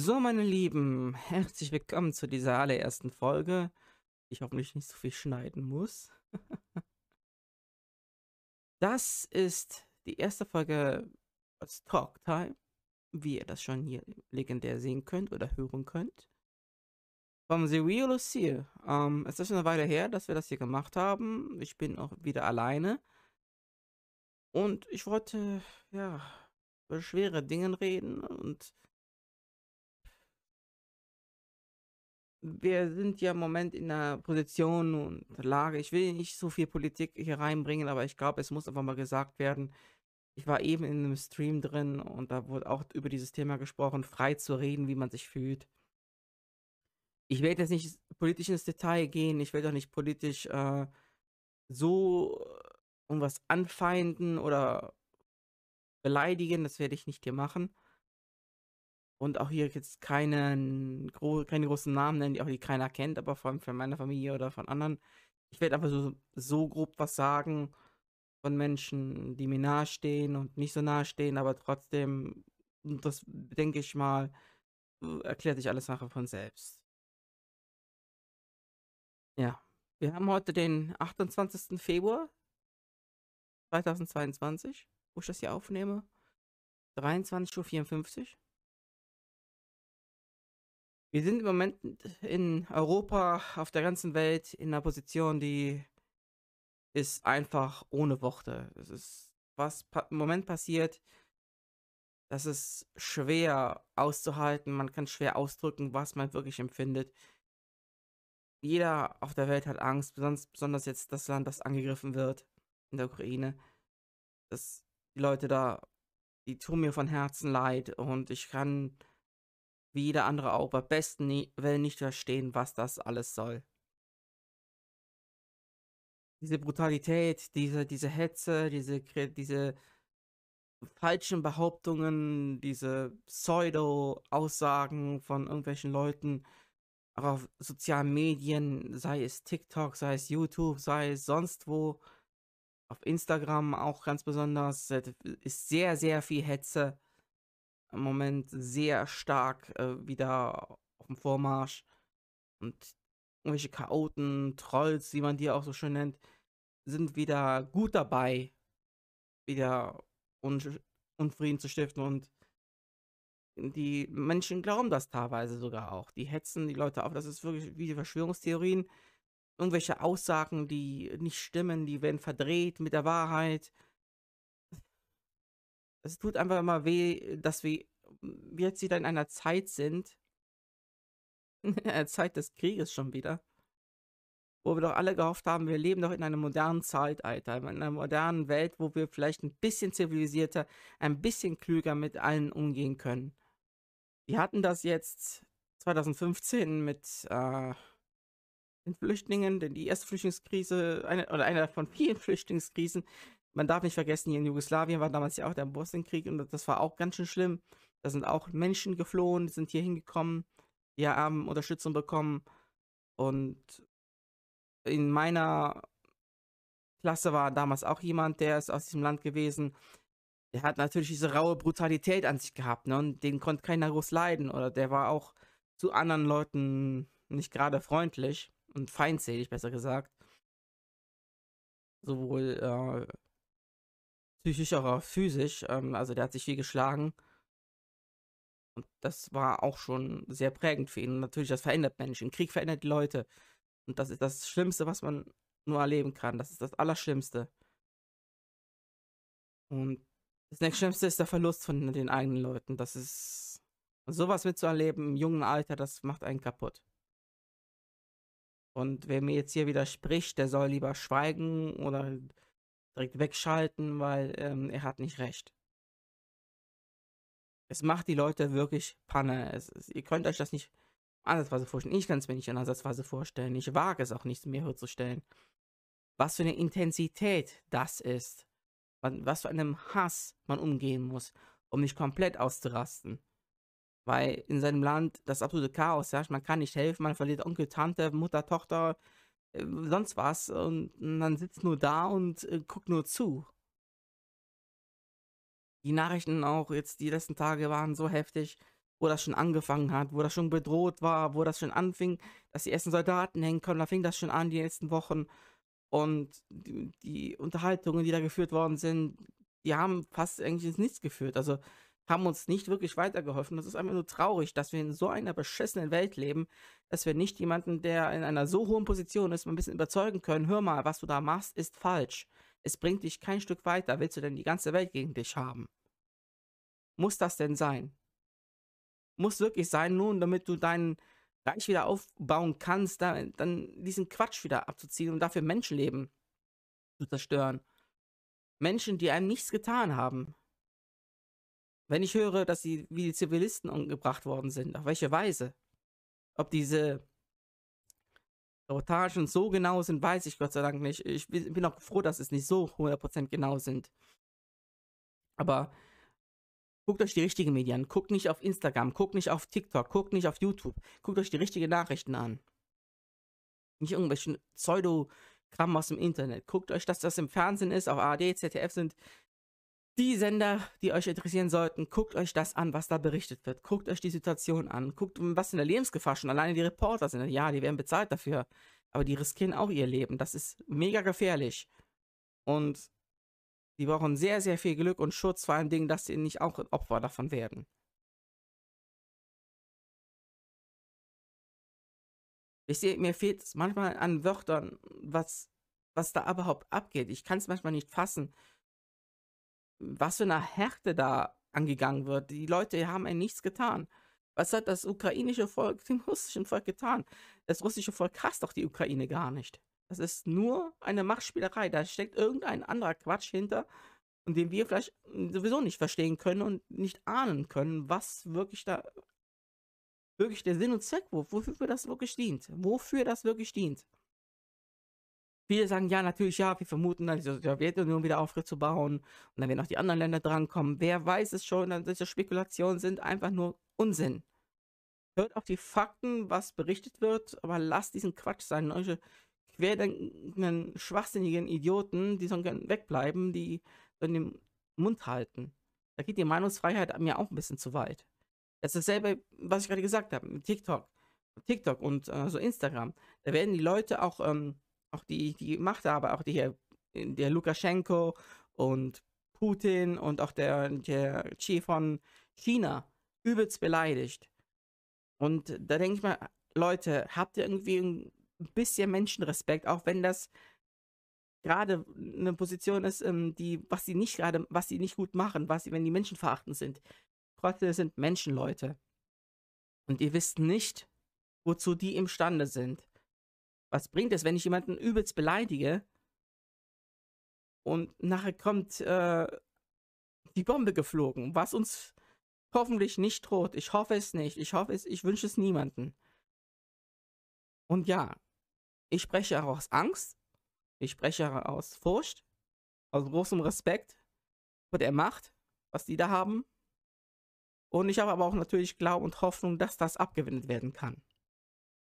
So, meine Lieben, herzlich willkommen zu dieser allerersten Folge. Ich hoffentlich nicht so viel schneiden muss. das ist die erste Folge als Talktime, wie ihr das schon hier legendär sehen könnt oder hören könnt. Vom The Real Lucille. Ähm, es ist schon eine Weile her, dass wir das hier gemacht haben. Ich bin auch wieder alleine. Und ich wollte, ja, über schwere Dinge reden und wir sind ja im Moment in einer Position und Lage. Ich will nicht so viel Politik hier reinbringen, aber ich glaube, es muss einfach mal gesagt werden. Ich war eben in einem Stream drin und da wurde auch über dieses Thema gesprochen, frei zu reden, wie man sich fühlt. Ich werde jetzt nicht politisch ins Detail gehen, ich werde auch nicht politisch äh, so irgendwas anfeinden oder beleidigen, das werde ich nicht hier machen. Und auch hier jetzt keinen, gro keine großen Namen nennen, die auch die keiner kennt, aber vor allem von meiner Familie oder von anderen. Ich werde einfach so, so grob was sagen von Menschen, die mir nahestehen und nicht so nahestehen, aber trotzdem, das denke ich mal, erklärt sich alles nachher von selbst. Ja, wir haben heute den 28. Februar 2022, wo ich das hier aufnehme. 23.54 Uhr. Wir sind im Moment in Europa, auf der ganzen Welt in einer Position, die ist einfach ohne Worte. Es ist, was im Moment passiert, das ist schwer auszuhalten. Man kann schwer ausdrücken, was man wirklich empfindet. Jeder auf der Welt hat Angst, besonders, jetzt das Land, das angegriffen wird, in der Ukraine. Das, die Leute da, die tun mir von Herzen leid und ich kann wie jeder andere auch bei besten Willen nicht verstehen, was das alles soll. Diese Brutalität, diese, diese Hetze, diese, diese falschen Behauptungen, diese Pseudo-Aussagen von irgendwelchen Leuten auch auf sozialen Medien, sei es TikTok, sei es YouTube, sei es sonst wo, auf Instagram auch ganz besonders, ist sehr, sehr viel Hetze im Moment sehr stark äh, wieder auf dem Vormarsch. Und irgendwelche Chaoten, Trolls, wie man die auch so schön nennt, sind wieder gut dabei, wieder Un Unfrieden zu stiften. Und die Menschen glauben das teilweise sogar auch. Die hetzen die Leute auf. Das ist wirklich wie die Verschwörungstheorien. Irgendwelche Aussagen, die nicht stimmen, die werden verdreht mit der Wahrheit es tut einfach immer weh, dass wir jetzt wieder in einer Zeit sind, in einer Zeit des Krieges schon wieder, wo wir doch alle gehofft haben, wir leben doch in einem modernen Zeitalter, in einer modernen Welt, wo wir vielleicht ein bisschen zivilisierter, ein bisschen klüger mit allen umgehen können. Wir hatten das jetzt 2015 mit äh, den Flüchtlingen, denn die erste Flüchtlingskrise, eine, oder eine von vielen Flüchtlingskrisen, man darf nicht vergessen, hier in Jugoslawien war damals ja auch der Bosnienkrieg und das war auch ganz schön schlimm. Da sind auch Menschen geflohen, die sind hier hingekommen, die haben Unterstützung bekommen. Und in meiner Klasse war damals auch jemand, der ist aus diesem Land gewesen. Der hat natürlich diese raue Brutalität an sich gehabt, ne? Und den konnte keiner groß leiden. Oder der war auch zu anderen Leuten nicht gerade freundlich und feindselig, besser gesagt. Sowohl äh, psychisch, aber auch physisch. Ähm, also der hat sich viel geschlagen. Und das war auch schon sehr prägend für ihn. Und natürlich, das verändert Menschen. Krieg verändert die Leute. Und das ist das Schlimmste, was man nur erleben kann. Das ist das Allerschlimmste. Und das nächstschlimmste ist der Verlust von den eigenen Leuten. Das ist sowas mitzuerleben im jungen Alter, das macht einen kaputt. Und wer mir jetzt hier widerspricht, der soll lieber schweigen oder direkt wegschalten, weil ähm, er hat nicht recht. Es macht die Leute wirklich Panne. Es, es, ihr könnt euch das nicht ansatzweise vorstellen. Ich kann es mir nicht ansatzweise vorstellen. Ich wage es auch nicht mehr herzustellen. Was für eine Intensität das ist. Was für einem Hass man umgehen muss, um nicht komplett auszurasten. Weil in seinem Land das absolute Chaos herrscht. Man kann nicht helfen, man verliert Onkel, Tante, Mutter, Tochter, äh, sonst was und man sitzt nur da und äh, guckt nur zu. Die Nachrichten auch jetzt die letzten Tage waren so heftig. wo das schon angefangen hat, wo das schon bedroht war, wo das schon anfing, dass die ersten Soldaten hängen können. Da fing das schon an, die letzten Wochen. Und die, die Unterhaltungen, die da geführt worden sind, die haben fast eigentlich ins Nichts geführt. Also haben uns nicht wirklich weitergeholfen. Das ist einfach nur traurig, dass wir in so einer beschissenen Welt leben, dass wir nicht jemanden, der in einer so hohen Position ist, mal ein bisschen überzeugen können, hör mal, was du da machst, ist falsch. Es bringt dich kein Stück weiter. Willst du denn die ganze Welt gegen dich haben? Muss das denn sein? Muss wirklich sein, nun, damit du deinen Reich wieder aufbauen kannst, dann, dann diesen Quatsch wieder abzuziehen und dafür Menschenleben zu zerstören. Menschen, die einem nichts getan haben. Wenn ich höre, dass sie wie die Zivilisten umgebracht worden sind, auf welche Weise? Ob diese Reportagen so genau sind, weiß ich Gott sei Dank nicht. Ich bin auch froh, dass es nicht so 100% genau sind. Aber guckt euch die richtigen Medien an. Guckt nicht auf Instagram, guckt nicht auf TikTok, guckt nicht auf YouTube. Guckt euch die richtigen Nachrichten an. Nicht irgendwelchen Pseudo-Kram aus dem Internet. Guckt euch, dass das im Fernsehen ist, auf ARD, ZDF sind die Sender, die euch interessieren sollten, guckt euch das an, was da berichtet wird. Guckt euch die Situation an. Guckt, was in der Lebensgefahr schon alleine die Reporter sind. Ja, die werden bezahlt dafür. Aber die riskieren auch ihr Leben. Das ist mega gefährlich. Und die brauchen sehr, sehr viel Glück und Schutz, vor allem Dingen, dass sie nicht auch Opfer davon werden. Ich sehe, mir fehlt es manchmal an Wörtern, was, was da überhaupt abgeht. Ich kann es manchmal nicht fassen was für eine Härte da angegangen wird. Die Leute haben ein nichts getan. Was hat das ukrainische Volk dem russischen Volk getan? Das russische Volk hasst doch die Ukraine gar nicht. Das ist nur eine Machtspielerei. Da steckt irgendein anderer Quatsch hinter, den wir vielleicht sowieso nicht verstehen können und nicht ahnen können, was wirklich da wirklich der Sinn und Zweck, wofür das wirklich dient. Wofür das wirklich dient. Viele sagen, ja, natürlich, ja, wir vermuten dann die Sowjetunion wieder aufzubauen und dann werden auch die anderen Länder drankommen. Wer weiß es schon, diese Spekulationen sind einfach nur Unsinn. Hört auf die Fakten, was berichtet wird, aber lasst diesen Quatsch sein. Solche querdenkenden, schwachsinnigen Idioten, die sollen wegbleiben, die sollen den Mund halten. Da geht die Meinungsfreiheit mir auch ein bisschen zu weit. Das ist dasselbe, was ich gerade gesagt habe, mit TikTok. TikTok und äh, so Instagram. Da werden die Leute auch ähm, auch die, die Machthaber, auch die, der Lukaschenko und Putin und auch der, der Xi von China übelst beleidigt. Und da denke ich mal, Leute, habt ihr irgendwie ein bisschen Menschenrespekt, auch wenn das gerade eine Position ist, ähm, die, was sie nicht gerade, was sie nicht gut machen, was sie, wenn die Menschen verachten sind. Trotzdem sind Menschenleute. Und ihr wisst nicht, wozu die imstande sind. Was bringt es, wenn ich jemanden übelst beleidige und nachher kommt äh, die Bombe geflogen, was uns hoffentlich nicht droht. Ich hoffe es nicht. Ich hoffe es, ich wünsche es niemanden. Und ja, ich spreche auch aus Angst, ich spreche aus Furcht, aus großem Respekt vor der Macht, was die da haben. Und ich habe aber auch natürlich Glauben und Hoffnung, dass das abgewendet werden kann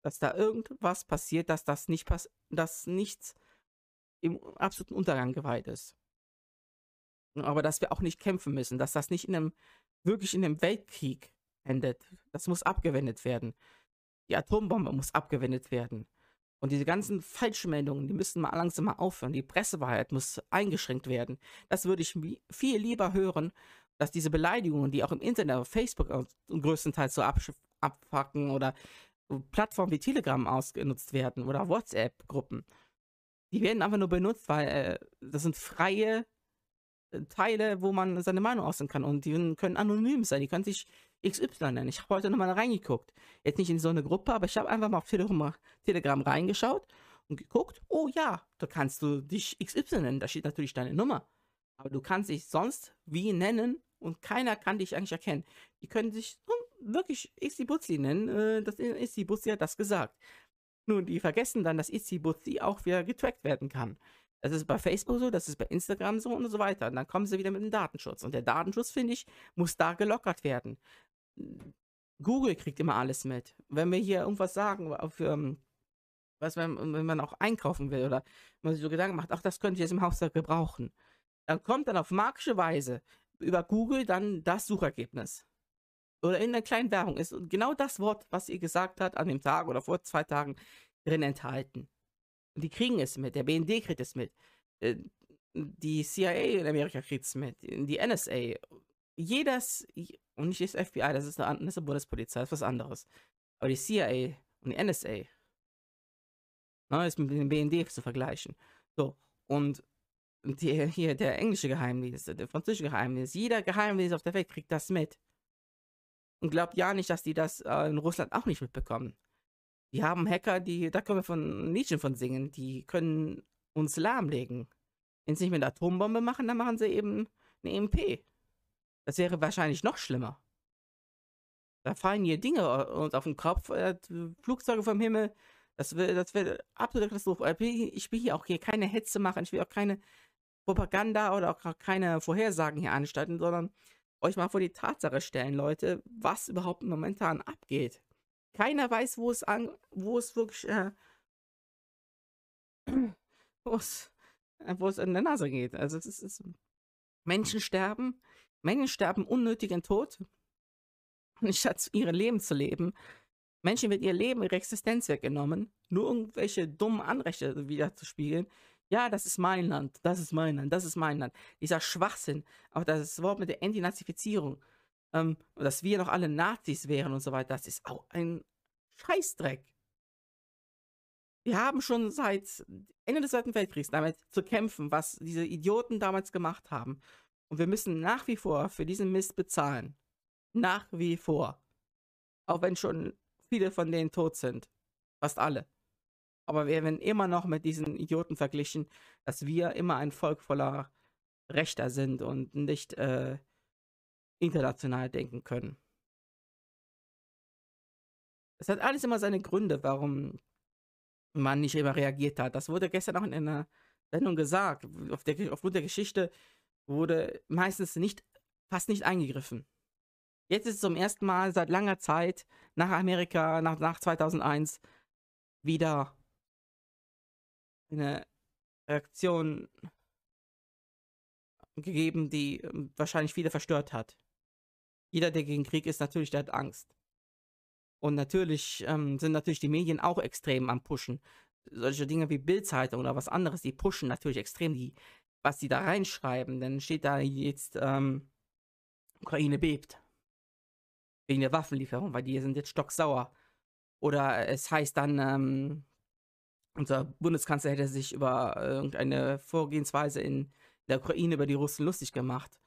dass da irgendwas passiert, dass das nicht pass dass nichts im absoluten Untergang geweiht ist. Aber dass wir auch nicht kämpfen müssen, dass das nicht in einem, wirklich in einem Weltkrieg endet. Das muss abgewendet werden. Die Atombombe muss abgewendet werden. Und diese ganzen Falschmeldungen, die müssen mal langsam mal aufhören. Die Pressewahrheit muss eingeschränkt werden. Das würde ich viel lieber hören, dass diese Beleidigungen, die auch im Internet, auf Facebook größtenteils so abfacken oder Plattformen wie Telegram ausgenutzt werden oder WhatsApp-Gruppen. Die werden einfach nur benutzt, weil äh, das sind freie äh, Teile, wo man seine Meinung äußern kann. Und die können anonym sein. Die können sich XY nennen. Ich habe heute nochmal reingeguckt. Jetzt nicht in so eine Gruppe, aber ich habe einfach mal auf Telegram, Telegram reingeschaut und geguckt. Oh ja, da kannst du dich XY nennen. Da steht natürlich deine Nummer. Aber du kannst dich sonst wie nennen und keiner kann dich eigentlich erkennen. Die können sich wirklich Itzy Butzi nennen. Äh, das Itzy Butzi hat das gesagt. Nun, die vergessen dann, dass Itzy Butzi auch wieder getrackt werden kann. Das ist bei Facebook so, das ist bei Instagram so und so weiter. Und dann kommen sie wieder mit dem Datenschutz. Und der Datenschutz, finde ich, muss da gelockert werden. Google kriegt immer alles mit. Wenn wir hier irgendwas sagen, für, ähm, was wenn, wenn man auch einkaufen will oder man sich so Gedanken macht, ach, das könnte ich jetzt im Haushalt gebrauchen. Dann kommt dann auf magische Weise über Google dann das Suchergebnis. Oder in einer kleinen Werbung ist genau das Wort, was ihr gesagt habt, an dem Tag oder vor zwei Tagen drin enthalten. Und die kriegen es mit, der BND kriegt es mit, äh, die CIA in Amerika kriegt es mit, die NSA, jedes, und nicht das FBI, das ist eine, das ist eine Bundespolizei, das ist was anderes. Aber die CIA und die NSA, ne, ist mit dem BND zu vergleichen. So, und die, hier der englische Geheimdienst, der französische Geheimdienst, jeder Geheimdienst auf der Welt kriegt das mit. Und glaubt ja nicht, dass die das äh, in Russland auch nicht mitbekommen. Die haben Hacker, die, da können wir von Nietzsche von singen, die können uns lahmlegen. Wenn sie nicht mit einer Atombombe machen, dann machen sie eben eine EMP. Das wäre wahrscheinlich noch schlimmer. Da fallen hier Dinge uns auf den Kopf, äh, Flugzeuge vom Himmel. Das wäre das wär absolute. Ich will hier auch hier keine Hetze machen, ich will auch keine Propaganda oder auch keine Vorhersagen hier anstalten, sondern euch mal vor die Tatsache stellen, Leute, was überhaupt momentan abgeht. Keiner weiß, wo es an, wo es wirklich, äh, wo es, äh, wo es in der Nase geht. Also es ist, es ist Menschen sterben, Menschen sterben unnötigen Tod, anstatt ihr Leben zu leben. Menschen wird ihr Leben, ihre Existenz weggenommen, nur irgendwelche dummen Anrechte wieder zu spielen. Ja, das ist mein Land, das ist mein Land, das ist mein Land. Dieser Schwachsinn, auch das Wort mit der Entinazifizierung, ähm, dass wir noch alle Nazis wären und so weiter, das ist auch ein Scheißdreck. Wir haben schon seit Ende des Zweiten Weltkriegs damit zu kämpfen, was diese Idioten damals gemacht haben. Und wir müssen nach wie vor für diesen Mist bezahlen. Nach wie vor. Auch wenn schon viele von denen tot sind. Fast alle. Aber wir werden immer noch mit diesen Idioten verglichen, dass wir immer ein Volk voller Rechter sind und nicht äh, international denken können. Es hat alles immer seine Gründe, warum man nicht immer reagiert hat. Das wurde gestern auch in einer Sendung gesagt. Auf der, aufgrund der Geschichte wurde meistens nicht, fast nicht eingegriffen. Jetzt ist es zum ersten Mal seit langer Zeit nach Amerika, nach, nach 2001, wieder eine Reaktion gegeben, die ähm, wahrscheinlich viele verstört hat. Jeder, der gegen Krieg ist, natürlich, der hat Angst. Und natürlich ähm, sind natürlich die Medien auch extrem am Pushen. Solche Dinge wie Bildzeitung oder was anderes, die pushen natürlich extrem die, was die da reinschreiben. Dann steht da jetzt, ähm, Ukraine bebt. Wegen der Waffenlieferung, weil die sind jetzt stocksauer. Oder es heißt dann, ähm, unser Bundeskanzler hätte sich über äh, irgendeine Vorgehensweise in der Ukraine über die Russen lustig gemacht.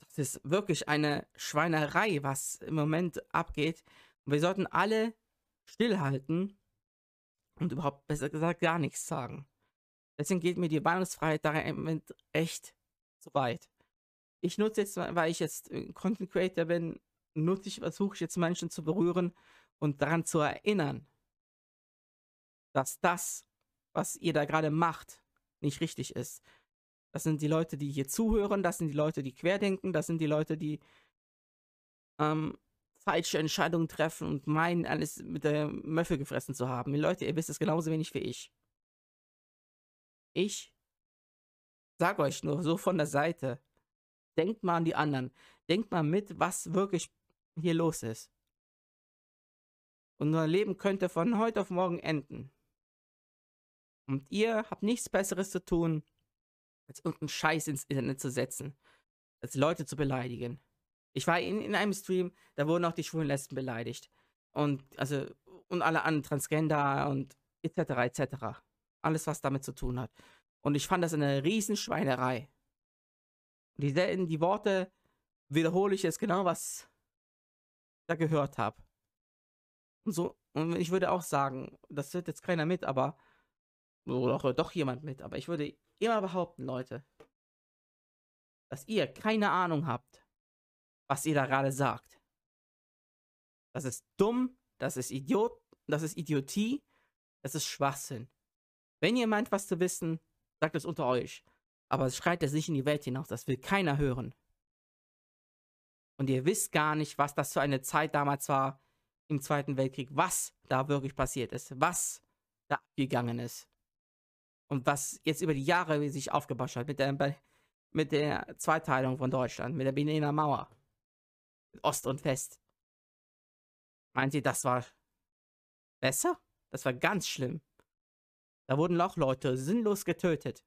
Das ist wirklich eine Schweinerei, was im Moment abgeht. Und wir sollten alle stillhalten und überhaupt, besser gesagt, gar nichts sagen. Deswegen geht mir die Meinungsfreiheit da im Moment echt zu weit. Ich nutze jetzt, weil ich jetzt Content Creator bin, nutze ich, versuche ich jetzt Menschen zu berühren und daran zu erinnern, dass das, was ihr da gerade macht, nicht richtig ist. Das sind die Leute, die hier zuhören, das sind die Leute, die querdenken, das sind die Leute, die ähm, falsche Entscheidungen treffen und meinen, alles mit der Möffel gefressen zu haben. Leute, ihr wisst es genauso wenig wie ich. Ich sag euch nur so von der Seite, denkt mal an die anderen. Denkt mal mit, was wirklich hier los ist. Unser Leben könnte von heute auf morgen enden. Und ihr habt nichts Besseres zu tun, als irgendeinen Scheiß ins Internet zu setzen. Als Leute zu beleidigen. Ich war in, in einem Stream, da wurden auch die schwulen Lesben beleidigt. Und, also, und alle anderen Transgender und etc. etc. Alles, was damit zu tun hat. Und ich fand das eine Riesenschweinerei. Die, die Worte wiederhole ich jetzt genau, was ich da gehört habe. Und so, und ich würde auch sagen, das hört jetzt keiner mit, aber oder doch, doch jemand mit, aber ich würde immer behaupten, Leute, dass ihr keine Ahnung habt, was ihr da gerade sagt. Das ist dumm, das ist Idiot, das ist Idiotie, das ist Schwachsinn. Wenn ihr meint, was zu wissen, sagt es unter euch. Aber es schreit es nicht in die Welt hinaus, das will keiner hören. Und ihr wisst gar nicht, was das für eine Zeit damals war im Zweiten Weltkrieg, was da wirklich passiert ist, was da abgegangen ist. Und was jetzt über die Jahre sich aufgebaut hat mit der, mit der Zweiteilung von Deutschland, mit der Berliner Mauer. Ost und West. Meint ihr, das war besser? Das war ganz schlimm. Da wurden auch Leute sinnlos getötet.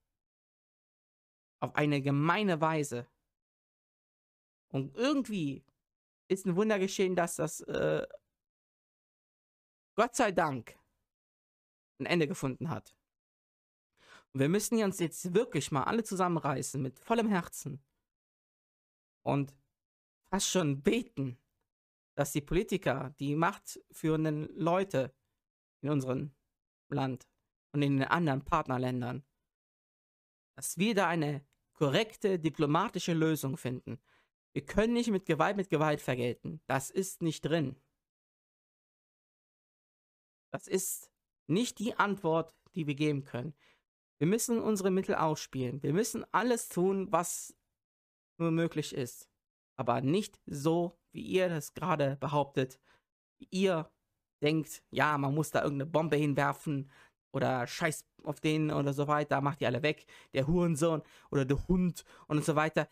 Auf eine gemeine Weise. Und irgendwie ist ein Wunder geschehen, dass das äh, Gott sei Dank ein Ende gefunden hat. Wir müssen uns jetzt wirklich mal alle zusammenreißen mit vollem Herzen und fast schon beten, dass die Politiker, die machtführenden Leute in unserem Land und in den anderen Partnerländern, dass wir da eine korrekte diplomatische Lösung finden. Wir können nicht mit Gewalt mit Gewalt vergelten. Das ist nicht drin. Das ist nicht die Antwort, die wir geben können. Wir müssen unsere Mittel ausspielen. Wir müssen alles tun, was nur möglich ist. Aber nicht so, wie ihr das gerade behauptet. Wie ihr denkt, ja, man muss da irgendeine Bombe hinwerfen oder Scheiß auf den oder so weiter, macht die alle weg, der Hurensohn oder der Hund und so weiter.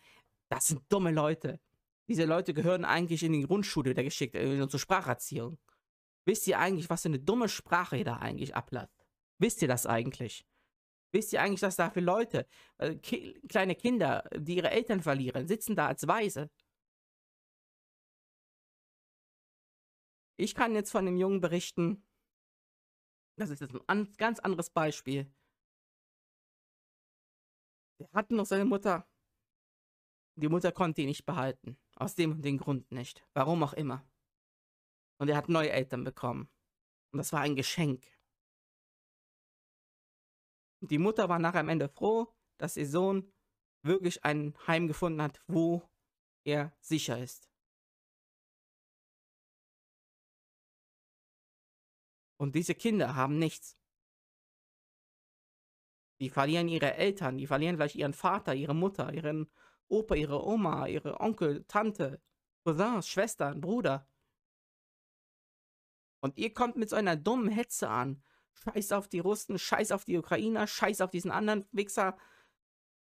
Das sind dumme Leute. Diese Leute gehören eigentlich in die Grundschule wieder geschickt, zur Spracherziehung. Wisst ihr eigentlich, was für eine dumme Sprache ihr da eigentlich ablasst? Wisst ihr das eigentlich? Wisst ihr eigentlich, dass da für Leute, äh, ki kleine Kinder, die ihre Eltern verlieren, sitzen da als Weise? Ich kann jetzt von dem Jungen berichten, das ist jetzt ein an ganz anderes Beispiel. Der hatte noch seine Mutter. Die Mutter konnte ihn nicht behalten. Aus dem und dem Grund nicht. Warum auch immer. Und er hat neue Eltern bekommen. Und das war ein Geschenk. Die Mutter war nachher am Ende froh, dass ihr Sohn wirklich ein Heim gefunden hat, wo er sicher ist. Und diese Kinder haben nichts. Die verlieren ihre Eltern, die verlieren vielleicht ihren Vater, ihre Mutter, ihren Opa, ihre Oma, ihre Onkel, Tante, Cousins, Schwestern, Bruder. Und ihr kommt mit so einer dummen Hetze an. Scheiß auf die Russen, scheiß auf die Ukrainer, scheiß auf diesen anderen Wichser.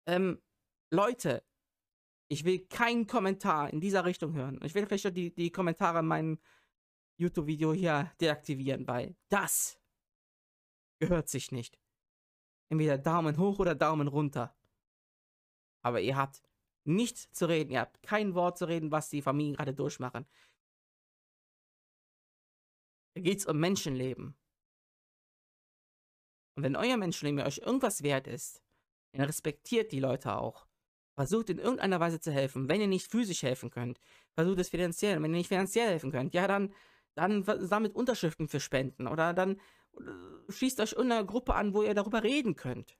Ähm, Leute, ich will keinen Kommentar in dieser Richtung hören. Ich will vielleicht die, die Kommentare in meinem YouTube-Video hier deaktivieren, weil das gehört sich nicht. Entweder Daumen hoch oder Daumen runter. Aber ihr habt nichts zu reden, ihr habt kein Wort zu reden, was die Familien gerade durchmachen. Da geht es um Menschenleben. Und wenn euer Menschenleben euch irgendwas wert ist, dann respektiert die Leute auch. Versucht in irgendeiner Weise zu helfen. Wenn ihr nicht physisch helfen könnt, versucht es finanziell. Wenn ihr nicht finanziell helfen könnt, ja, dann, dann sammelt Unterschriften für Spenden. Oder dann äh, schließt euch in einer Gruppe an, wo ihr darüber reden könnt.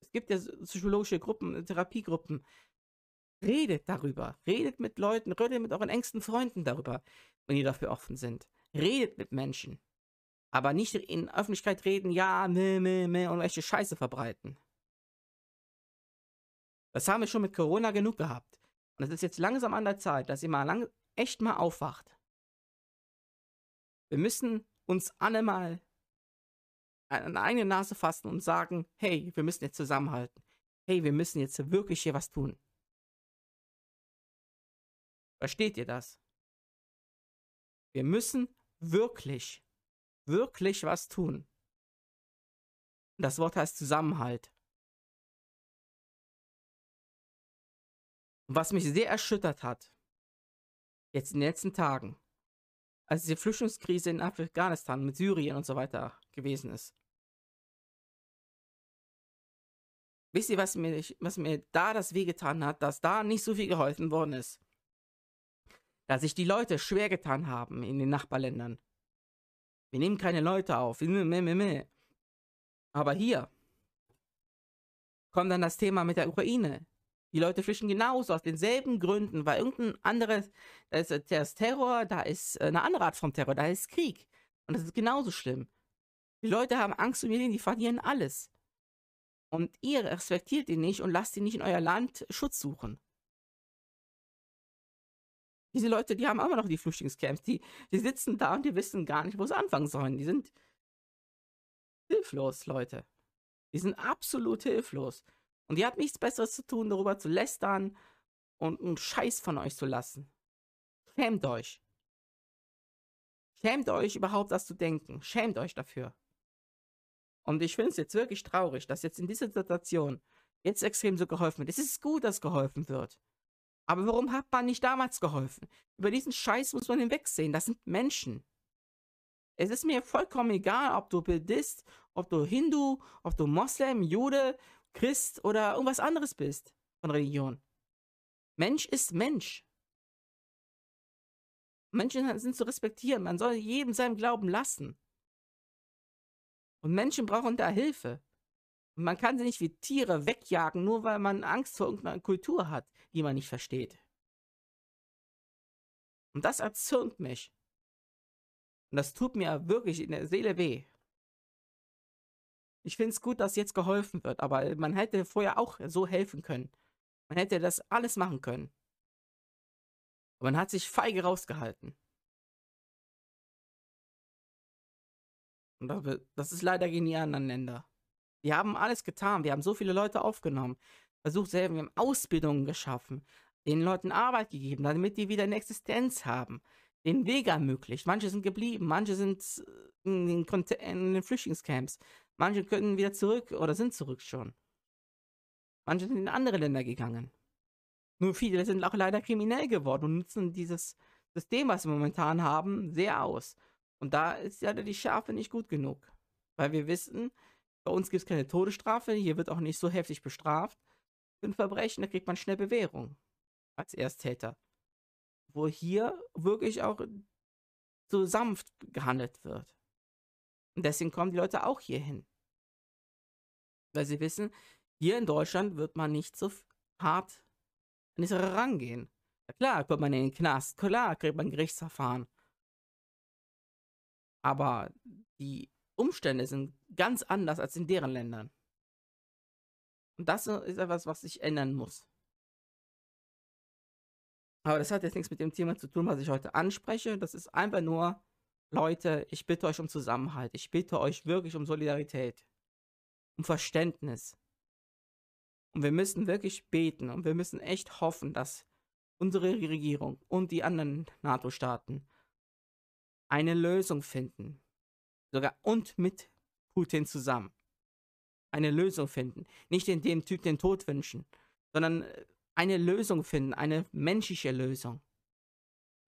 Es gibt ja psychologische Gruppen, Therapiegruppen. Redet darüber. Redet mit Leuten, redet mit euren engsten Freunden darüber, wenn ihr dafür offen sind. Redet mit Menschen. Aber nicht in Öffentlichkeit reden, ja, meh, meh, meh und welche Scheiße verbreiten. Das haben wir schon mit Corona genug gehabt. Und es ist jetzt langsam an der Zeit, dass ihr mal lang, echt mal aufwacht. Wir müssen uns alle mal an eine Nase fassen und sagen, hey, wir müssen jetzt zusammenhalten. Hey, wir müssen jetzt wirklich hier was tun. Versteht ihr das? Wir müssen wirklich wirklich was tun. Das Wort heißt Zusammenhalt. Was mich sehr erschüttert hat, jetzt in den letzten Tagen, als die Flüchtlingskrise in Afghanistan mit Syrien und so weiter gewesen ist. Wisst ihr, was mir, was mir da das wehgetan hat, dass da nicht so viel geholfen worden ist? Dass sich die Leute schwer getan haben in den Nachbarländern. Wir nehmen keine Leute auf. Aber hier kommt dann das Thema mit der Ukraine. Die Leute flüchten genauso aus denselben Gründen, weil irgendein anderes, da ist, ist Terror, da ist eine andere Art von Terror, da ist Krieg. Und das ist genauso schlimm. Die Leute haben Angst um ihr Leben, die verlieren alles. Und ihr respektiert ihn nicht und lasst ihn nicht in euer Land Schutz suchen. Diese Leute, die haben immer noch die Flüchtlingscamps. Die, die sitzen da und die wissen gar nicht, wo sie anfangen sollen. Die sind hilflos, Leute. Die sind absolut hilflos. Und ihr habt nichts Besseres zu tun, darüber zu lästern und einen Scheiß von euch zu lassen. Schämt euch. Schämt euch überhaupt, das zu denken. Schämt euch dafür. Und ich finde es jetzt wirklich traurig, dass jetzt in dieser Situation jetzt extrem so geholfen wird. Es ist gut, dass geholfen wird. Aber warum hat man nicht damals geholfen? Über diesen Scheiß muss man hinwegsehen. Das sind Menschen. Es ist mir vollkommen egal, ob du Buddhist, ob du Hindu, ob du Moslem, Jude, Christ oder irgendwas anderes bist von Religion. Mensch ist Mensch. Menschen sind zu respektieren. Man soll jedem seinem Glauben lassen. Und Menschen brauchen da Hilfe. Und man kann sie nicht wie Tiere wegjagen, nur weil man Angst vor irgendeiner Kultur hat, die man nicht versteht. Und das erzürnt mich. Und das tut mir wirklich in der Seele weh. Ich finde es gut, dass jetzt geholfen wird, aber man hätte vorher auch so helfen können. Man hätte das alles machen können. Aber man hat sich feige rausgehalten. Und das ist leider anderen Länder. Wir haben alles getan. Wir haben so viele Leute aufgenommen. Versucht selber, wir haben Ausbildungen geschaffen. Den Leuten Arbeit gegeben, damit die wieder eine Existenz haben. Den Weg ermöglicht. Manche sind geblieben, manche sind in den, in den Flüchtlingscamps. Manche können wieder zurück oder sind zurück schon. Manche sind in andere Länder gegangen. Nur viele sind auch leider kriminell geworden und nutzen dieses System, was wir momentan haben, sehr aus. Und da ist ja die Schärfe nicht gut genug. Weil wir wissen, bei uns gibt es keine Todesstrafe, hier wird auch nicht so heftig bestraft. Für ein Verbrechen, da kriegt man schnell Bewährung als Ersttäter. Wo hier wirklich auch so sanft gehandelt wird. Und deswegen kommen die Leute auch hier hin. Weil sie wissen, hier in Deutschland wird man nicht so hart an die Sache rangehen. Klar, kommt man in den Knast, klar, kriegt man ein Gerichtsverfahren. Aber die Umstände sind ganz anders als in deren Ländern. Und das ist etwas, was sich ändern muss. Aber das hat jetzt nichts mit dem Thema zu tun, was ich heute anspreche. Das ist einfach nur, Leute, ich bitte euch um Zusammenhalt. Ich bitte euch wirklich um Solidarität, um Verständnis. Und wir müssen wirklich beten und wir müssen echt hoffen, dass unsere Regierung und die anderen NATO-Staaten eine Lösung finden. Sogar und mit Putin zusammen. Eine Lösung finden. Nicht in dem Typ den Tod wünschen, sondern äh, eine Lösung finden, eine menschliche Lösung.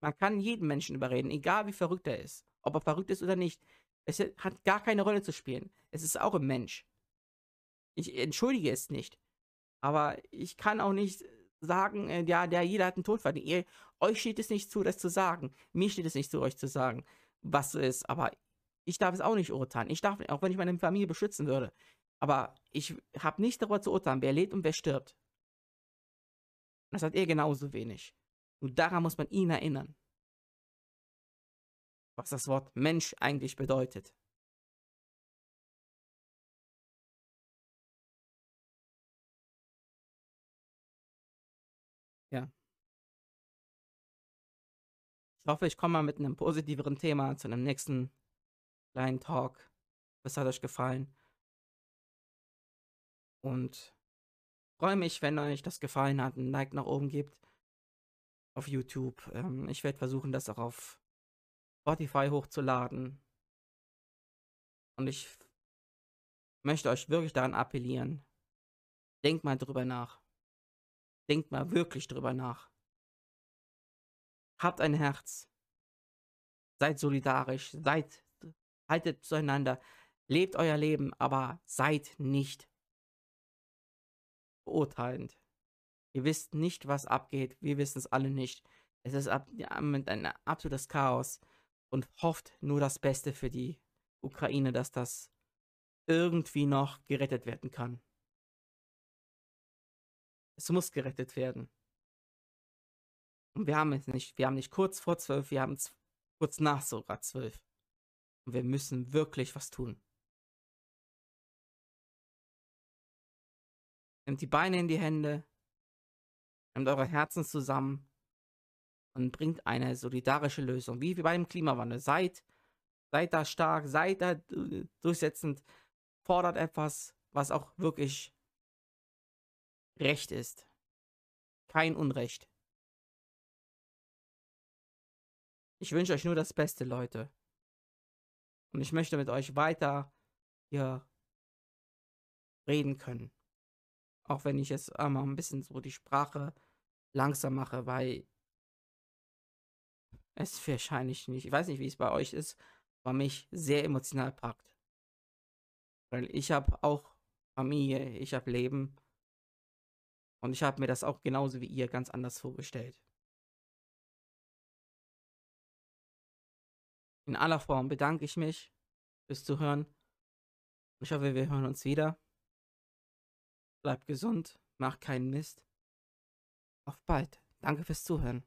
Man kann jeden Menschen überreden, egal wie verrückt er ist. Ob er verrückt ist oder nicht. Es hat gar keine Rolle zu spielen. Es ist auch ein Mensch. Ich entschuldige es nicht. Aber ich kann auch nicht sagen, äh, ja, der jeder hat einen Tod verdient. Ihr, euch steht es nicht zu, das zu sagen. Mir steht es nicht zu, euch zu sagen, was so ist. Aber ich darf es auch nicht urteilen. Ich darf, auch wenn ich meine Familie beschützen würde. Aber ich habe nicht darüber zu urteilen, wer lebt und wer stirbt. Das hat er genauso wenig. Und daran muss man ihn erinnern. Was das Wort Mensch eigentlich bedeutet. Ja. Ich hoffe, ich komme mal mit einem positiveren Thema zu einem nächsten kleinen Talk. Es hat euch gefallen. Und freue mich, wenn euch das gefallen hat, ein Like nach oben gibt auf YouTube. Ähm, ich werde versuchen, das auch auf Spotify hochzuladen. Und ich möchte euch wirklich daran appellieren. Denkt mal drüber nach. Denkt mal wirklich drüber nach. Habt ein Herz. Seid solidarisch. Seid, haltet zueinander. Lebt euer Leben, aber seid nicht beurteilend. Ihr wisst nicht, was abgeht. Wir wissen es alle nicht. Es ist ab, ja, ein absolutes Chaos und hofft nur das Beste für die Ukraine, dass das irgendwie noch gerettet werden kann. Es muss gerettet werden. Und wir haben es nicht. Wir haben nicht kurz vor zwölf, wir haben es kurz nach sogar zwölf. Und wir müssen wirklich was tun. Nehmt die Beine in die Hände, nehmt eure Herzen zusammen und bringt eine solidarische Lösung, wie bei dem Klimawandel. Seid, seid da stark, seid da durchsetzend, fordert etwas, was auch wirklich recht ist. kein Unrecht. Ich wünsche euch nur das Beste, Leute. Und ich möchte mit euch weiter hier reden können. Auch wenn ich jetzt einmal ein bisschen so die Sprache langsam mache, weil es wahrscheinlich nicht, ich weiß nicht, wie es bei euch ist, aber mich sehr emotional packt. Weil ich habe auch Familie, ich habe Leben und ich habe mir das auch genauso wie ihr ganz anders vorgestellt. In aller Form bedanke ich mich fürs Zuhören. Ich hoffe, wir hören uns wieder. Bleibt gesund, macht keinen Mist. Auf bald. Danke fürs Zuhören.